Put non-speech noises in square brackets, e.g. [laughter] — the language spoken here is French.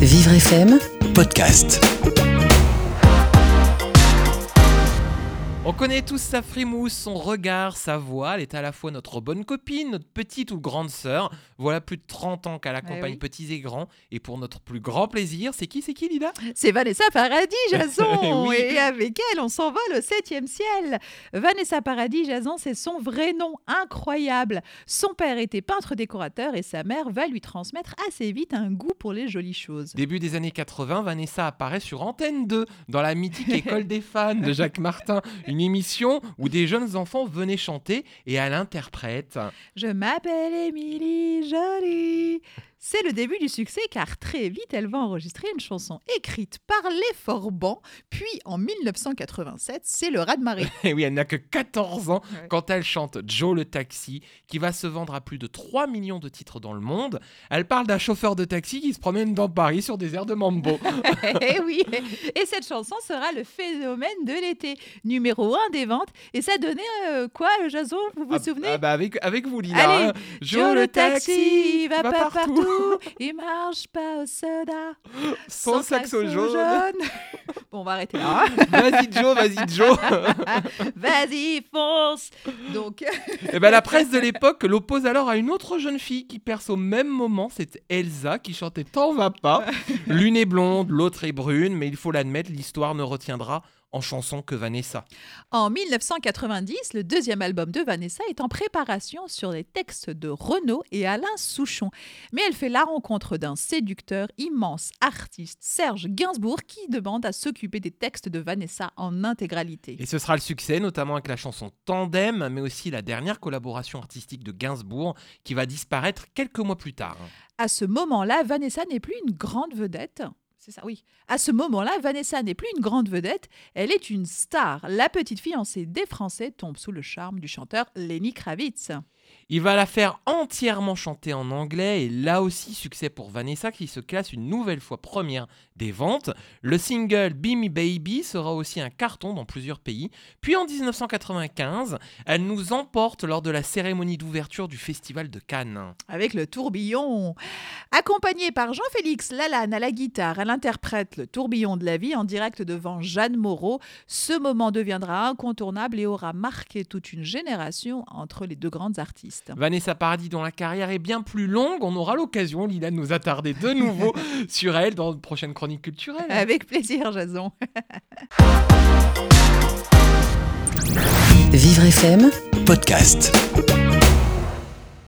Vivre FM, podcast. On connaît tous sa frimousse, son regard, sa voix. Elle est à la fois notre bonne copine, notre petite ou grande sœur. Voilà plus de 30 ans qu'elle accompagne oui. petits et grands. Et pour notre plus grand plaisir, c'est qui C'est qui, Lida? C'est Vanessa Paradis, [laughs] Jason Oui. Et avec elle, on s'envole au septième ciel Vanessa Paradis, Jason, c'est son vrai nom, incroyable Son père était peintre-décorateur et sa mère va lui transmettre assez vite un goût pour les jolies choses. Début des années 80, Vanessa apparaît sur Antenne 2, dans la mythique École des fans de Jacques Martin. [laughs] Une émission où des jeunes enfants venaient chanter et elle interprète. Je m'appelle Émilie Jolie c'est le début du succès car très vite elle va enregistrer une chanson écrite par les Forbans, puis en 1987 c'est le raz-de-marée. [laughs] Et oui, elle n'a que 14 ans Ouais. quand elle chante Joe le taxi, qui va se vendre à plus de 3 millions de titres dans le monde. Elle parle d'un chauffeur de taxi qui se promène dans Paris sur des airs de mambo. [laughs] Eh oui, et cette chanson sera le phénomène de l'été, numéro 1 des ventes. Et ça donnait euh, quoi, Jason Vous vous Ah- souvenez ah bah avec, avec vous, Lina. Allez, hein. Joe le taxi, va pas partout. Il marche pas au soda, Son saxo jaune. [laughs] bon, on va arrêter là. hein. Vas-y Joe, vas-y Joe. [laughs] Vas-y, fonce. Donc, Et ben la presse de l'époque l'oppose alors à une autre jeune fille qui perce au même moment, c'est Elsa qui chantait T'en va pas. [laughs] L'une est blonde, l'autre est brune, mais il faut l'admettre, l'histoire ne retiendra en chanson que Vanessa. en 1990, le deuxième album de Vanessa est en préparation sur les textes de Renaud et Alain Souchon. Mais elle fait la rencontre d'un séducteur immense artiste, Serge Gainsbourg, qui demande à s'occuper des textes de Vanessa en intégralité. Et ce sera le succès, notamment avec la chanson Tandem, mais aussi la dernière collaboration artistique de Gainsbourg, qui va disparaître quelques mois plus tard. À ce moment-là, Vanessa n'est plus une grande vedette. C'est ça, oui. À ce moment-là, Vanessa n'est plus une grande vedette, elle est une star. La petite fiancée des Français tombe sous le charme du chanteur Lenny Kravitz. Il va la faire entièrement chanter en anglais et là aussi succès pour Vanessa qui se classe une nouvelle fois première des ventes. Le single Be Baby sera aussi un carton dans plusieurs pays. Puis en 1995, elle nous emporte lors de la cérémonie d'ouverture du Festival de Cannes. avec le tourbillon. Accompagnée par Jean-Félix Lalanne à la guitare, elle interprète le tourbillon de la vie en direct devant Jeanne Moreau. Ce moment deviendra incontournable et aura marqué toute une génération entre les deux grandes artistes. Vanessa Paradis dont la carrière est bien plus longue, on aura l'occasion, Lila, de nous attarder de nouveau [laughs] sur elle dans de prochaines chroniques culturelles. Avec plaisir, Jason. Vivre FM, podcast.